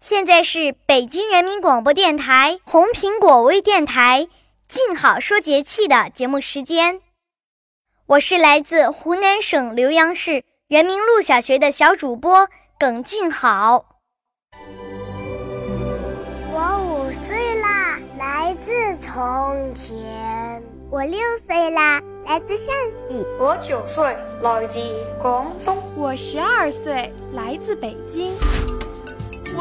现在是北京人民广播电台红苹果微电台“静好说节气”的节目时间，我是来自湖南省浏阳市人民路小学的小主播耿静好。我五岁啦，来自从前。我六岁啦，来自陕西。我九岁，来自广东。我十二岁，来自北京。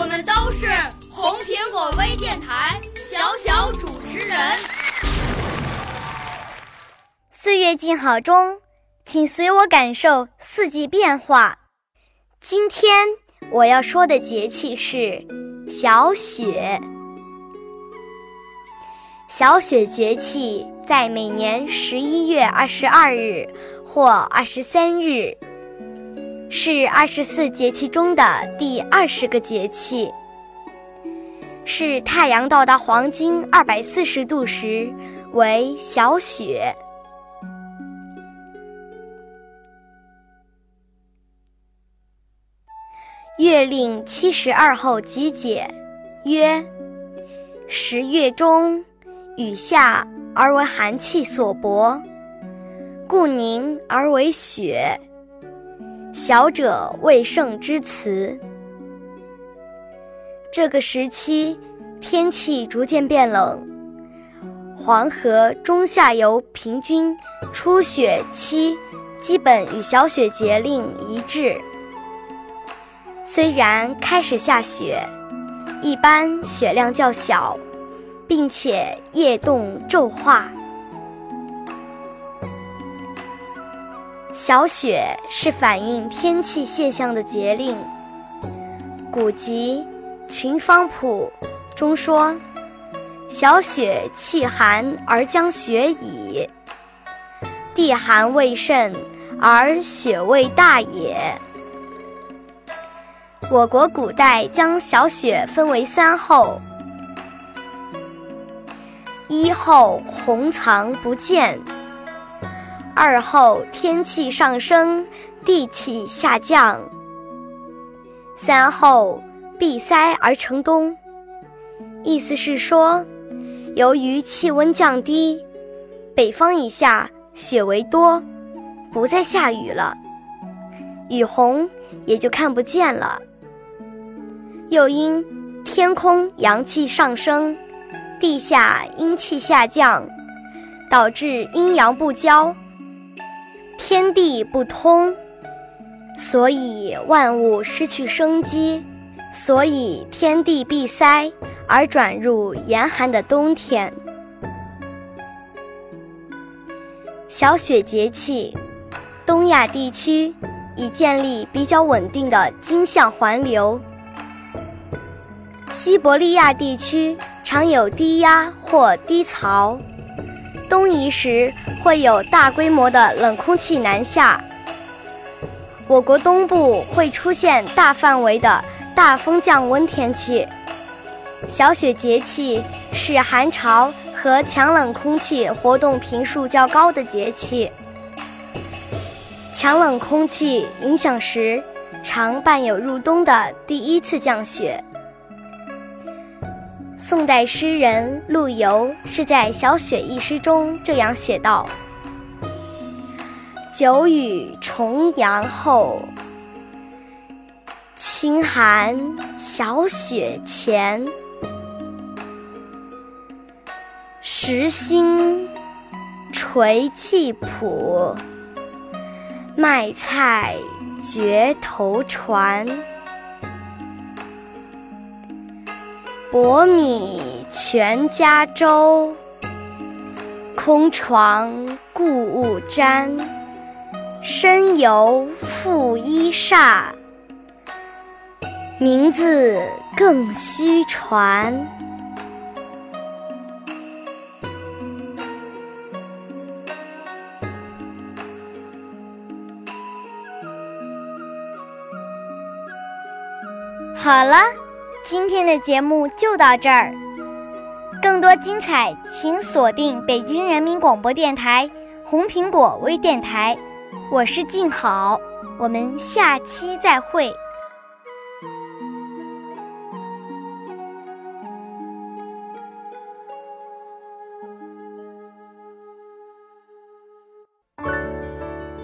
我们都是红苹果微电台小小主持人。岁月静好中，请随我感受四季变化。今天我要说的节气是小雪。小雪节气在每年十一月二十二日或二十三日，是二十四节气中的第二十个节气，是太阳到达黄金二百四十度时为小雪。月令七十二候集解曰：十月中。雨下而为寒气所薄，故凝而为雪。小者未盛之词。这个时期天气逐渐变冷，黄河中下游平均初雪期基本与小雪节令一致。虽然开始下雪，一般雪量较小。并且夜冻昼化，小雪是反映天气现象的节令。古籍《群芳谱》中说：“小雪气寒而将雪矣，地寒未甚而雪未大也。”我国古代将小雪分为三候。一候红藏不见，二后天气上升，地气下降，三后闭塞而成冬。意思是说，由于气温降低，北方以下雪为多，不再下雨了，雨虹也就看不见了。又因天空阳气上升。地下阴气下降，导致阴阳不交，天地不通，所以万物失去生机，所以天地闭塞而转入严寒的冬天。小雪节气，东亚地区已建立比较稳定的经向环流，西伯利亚地区。常有低压或低槽，东移时会有大规模的冷空气南下。我国东部会出现大范围的大风降温天气。小雪节气是寒潮和强冷空气活动频数较高的节气。强冷空气影响时，常伴有入冬的第一次降雪。宋代诗人陆游是在《小雪》一诗中这样写道：“久雨重阳后，清寒小雪前。池心垂泣浦，卖菜绝头船。薄米全家粥，空床故物沾。身犹负衣裳，名字更须传。好了。今天的节目就到这儿，更多精彩，请锁定北京人民广播电台红苹果微电台。我是静好，我们下期再会。